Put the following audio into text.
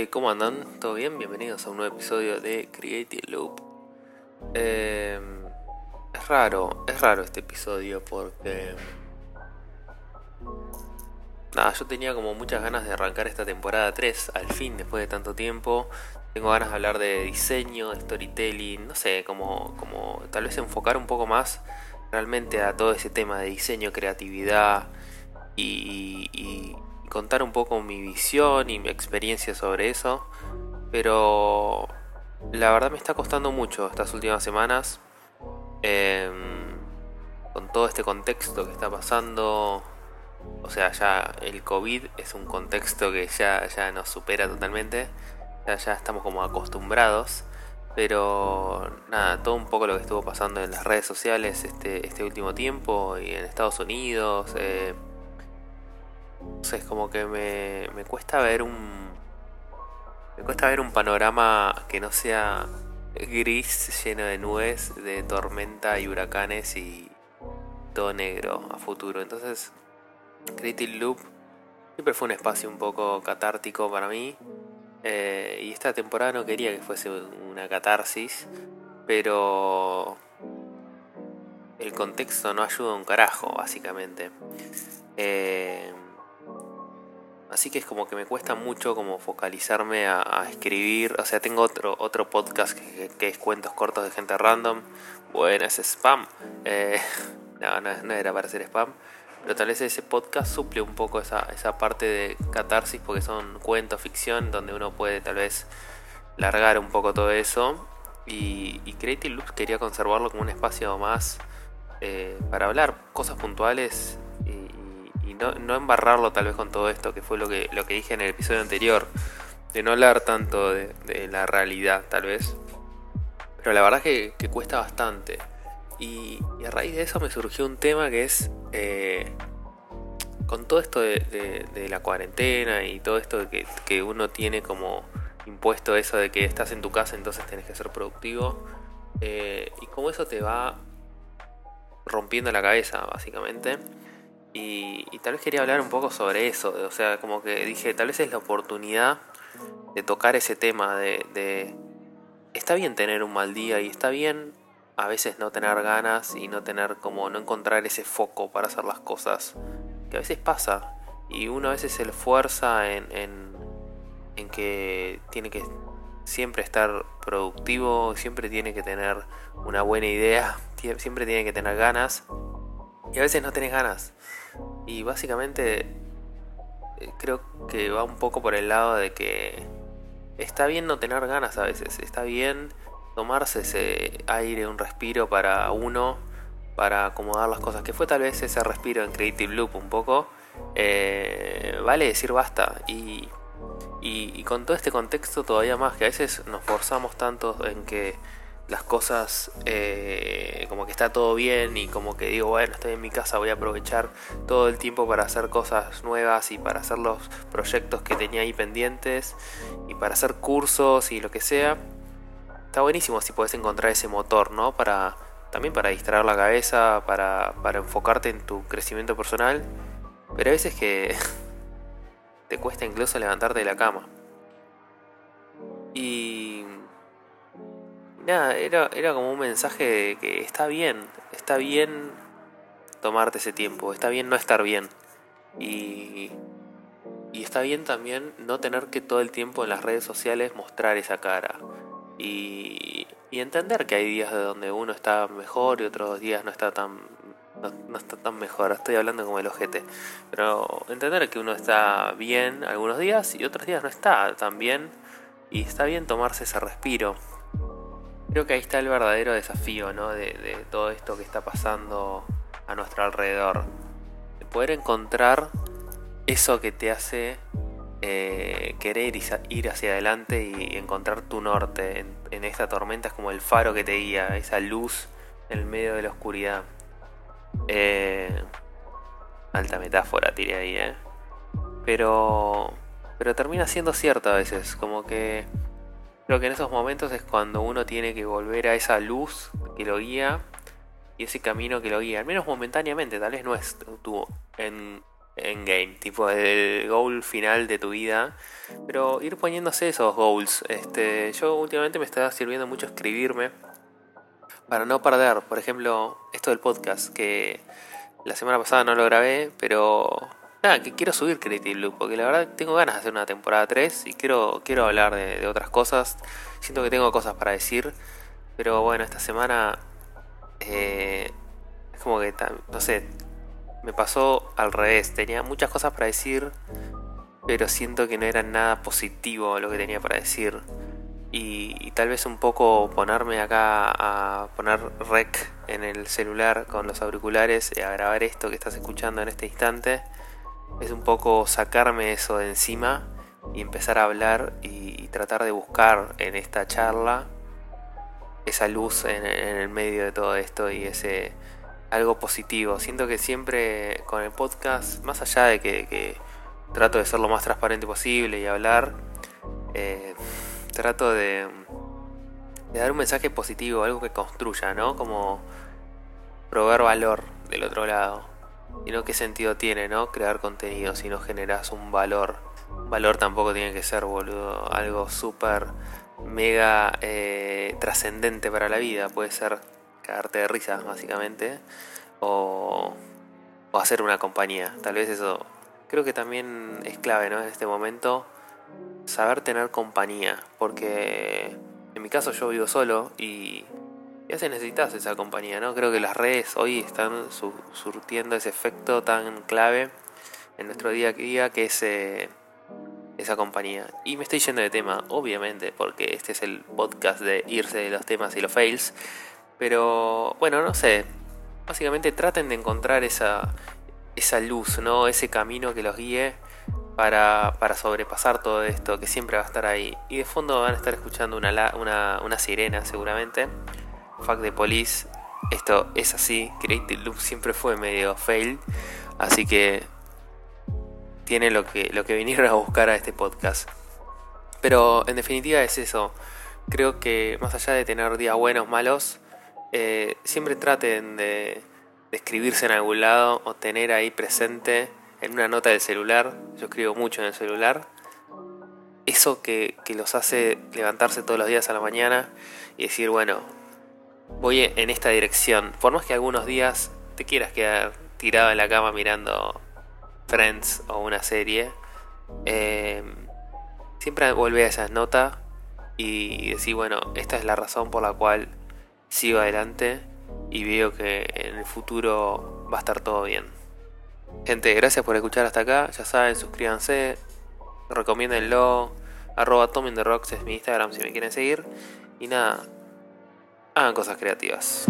Eh, ¿Cómo andan? ¿Todo bien? Bienvenidos a un nuevo episodio de Creative Loop. Eh, es raro, es raro este episodio porque... Nada, yo tenía como muchas ganas de arrancar esta temporada 3 al fin, después de tanto tiempo. Tengo ganas de hablar de diseño, de storytelling, no sé, como, como tal vez enfocar un poco más realmente a todo ese tema de diseño, creatividad y contar un poco mi visión y mi experiencia sobre eso. Pero la verdad me está costando mucho estas últimas semanas. Em, con todo este contexto que está pasando. O sea, ya el COVID es un contexto que ya, ya nos supera totalmente. Ya, ya estamos como acostumbrados. Pero nada, todo un poco lo que estuvo pasando en las redes sociales este, este último tiempo y en Estados Unidos. Eh, es como que me, me cuesta ver un. Me cuesta ver un panorama que no sea gris, lleno de nubes, de tormenta y huracanes y todo negro a futuro. Entonces, Creative Loop siempre fue un espacio un poco catártico para mí. Eh, y esta temporada no quería que fuese una catarsis, pero el contexto no ayuda un carajo, básicamente. Eh, Así que es como que me cuesta mucho como focalizarme a, escribir. O sea, tengo otro, otro podcast que, es cuentos cortos de gente random. Bueno, es spam. Eh, no, no, era para hacer spam. Pero tal vez ese podcast suple un poco esa, esa parte de catarsis porque son cuentos, ficción, donde uno puede tal vez largar un poco todo eso. Y, y Creative Loops quería conservarlo como un espacio más eh, para hablar cosas puntuales no, embarrarlo tal vez con todo esto, que fue lo que, lo que dije en el episodio anterior, de no hablar tanto de, la realidad tal vez. Pero la verdad que, que cuesta bastante. Y, a raíz de eso me surgió un tema que es, eh, con todo esto de, la cuarentena y todo esto que uno tiene como impuesto eso de que estás en tu casa entonces tenés que ser productivo. Eh, y como eso te va rompiendo la cabeza, básicamente. Y, tal vez quería hablar un poco sobre eso, o sea, como que dije, tal vez es la oportunidad de tocar ese tema de, está bien tener un mal día y está bien a veces no tener ganas y no tener como no encontrar ese foco para hacer las cosas, que a veces pasa y uno a veces se esfuerza en, en, en que tiene que siempre estar productivo, siempre tiene que tener una buena idea, siempre tiene que tener ganas y a veces no tenés ganas. Y básicamente eh, creo que va un poco por el lado de que está bien no tener ganas a veces, está bien tomarse ese aire, un respiro para uno, para acomodar las cosas, que fue tal vez ese respiro en Creative Loop un poco. Eh, vale decir basta y, y con todo este contexto todavía más, que a veces nos forzamos tanto en que las cosas eh, como que está todo bien y como que digo, bueno, estoy en mi casa, voy a aprovechar todo el tiempo para hacer cosas nuevas y para hacer los proyectos que tenía ahí pendientes y para hacer cursos y lo que sea. Está buenísimo si puedes encontrar ese motor, ¿no? Para también para distraer la cabeza, para, para enfocarte en tu crecimiento personal. Pero a veces que te cuesta incluso levantarte de la cama. Y nada, era, era como un mensaje de que está bien, está bien tomarte ese tiempo, está bien no estar bien. Y, y está bien también no tener que todo el tiempo en las redes sociales mostrar esa cara. Y, y entender que hay días de donde uno está mejor y otros días no está tan no, está tan mejor, estoy hablando como el ojete. Pero entender que uno está bien algunos días y otros días no está tan bien. Y está bien tomarse ese respiro. Creo que ahí está el verdadero desafío, ¿no? De, todo esto que está pasando a nuestro alrededor. De poder encontrar eso que te hace eh, querer ir hacia adelante y encontrar tu norte en, esta tormenta. Es como el faro que te guía, esa luz en el medio de la oscuridad. Eh, alta metáfora tiré ahí, ¿eh? Pero, pero termina siendo cierta a veces, como que Creo que en esos momentos es cuando uno tiene que volver a esa luz que lo guía y ese camino que lo guía, al menos momentáneamente, tal vez no es en en game, tipo el goal final de tu vida. Pero ir poniéndose esos goals. Este, yo últimamente me está sirviendo mucho escribirme para no perder, por ejemplo, esto del podcast, que la semana pasada no lo grabé, pero nada, que quiero subir Creative Loop, porque la verdad tengo ganas de hacer una temporada 3 y quiero, quiero hablar de, otras cosas. Siento que tengo cosas para decir, pero bueno, esta semana eh, es como que, no sé, me pasó al revés. Tenía muchas cosas para decir, pero siento que no era nada positivo lo que tenía para decir. Y, tal vez un poco ponerme acá a poner rec en el celular con los auriculares y a grabar esto que estás escuchando en este instante es un poco sacarme eso de encima y empezar a hablar y, tratar de buscar en esta charla esa luz en, el medio de todo esto y ese algo positivo. Siento que siempre con el podcast, más allá de que, trato de ser lo más transparente posible y hablar, eh, trato de, de, dar un mensaje positivo, algo que construya, ¿no? Como proveer valor del otro lado. Y no qué sentido tiene, ¿no? Crear contenido si no generas un valor. valor tampoco tiene que ser, boludo, algo súper mega eh, trascendente para la vida. Puede ser cagarte de risa, básicamente. O, o hacer una compañía. Tal vez eso creo que también es clave, ¿no? En este momento, saber tener compañía. Porque en mi caso yo vivo solo y ya se necesitas esa compañía, ¿no? Creo que las redes hoy están surtiendo ese efecto tan clave en nuestro día a día que es eh, esa compañía. Y me estoy yendo de tema, obviamente, porque este es el podcast de irse de los temas y los fails. Pero bueno, no sé. Básicamente traten de encontrar esa, esa luz, ¿no? Ese camino que los guíe para, para, sobrepasar todo esto, que siempre va a estar ahí. Y de fondo van a estar escuchando una, una, una sirena seguramente. Fuck de Police, esto es así. Creative Loop siempre fue medio fail. Así que tiene lo que, lo que vinieron a buscar a este podcast. Pero en definitiva es eso. Creo que más allá de tener días buenos, malos, eh, siempre traten de, de, escribirse en algún lado o tener ahí presente en una nota del celular. Yo escribo mucho en el celular. Eso que, que los hace levantarse todos los días a la mañana y decir, bueno, voy en esta dirección. Por más que algunos días te quieras quedar tirado en la cama mirando Friends o una serie, eh, siempre vuelve a esa nota y decir, bueno, esta es la razón por la cual sigo adelante y veo que en el futuro va a estar todo bien. Gente, gracias por escuchar hasta acá. Ya saben, suscríbanse, recomiéndenlo. Arroba Rocks es mi Instagram si me quieren seguir. Y nada, hagan cosas creativas.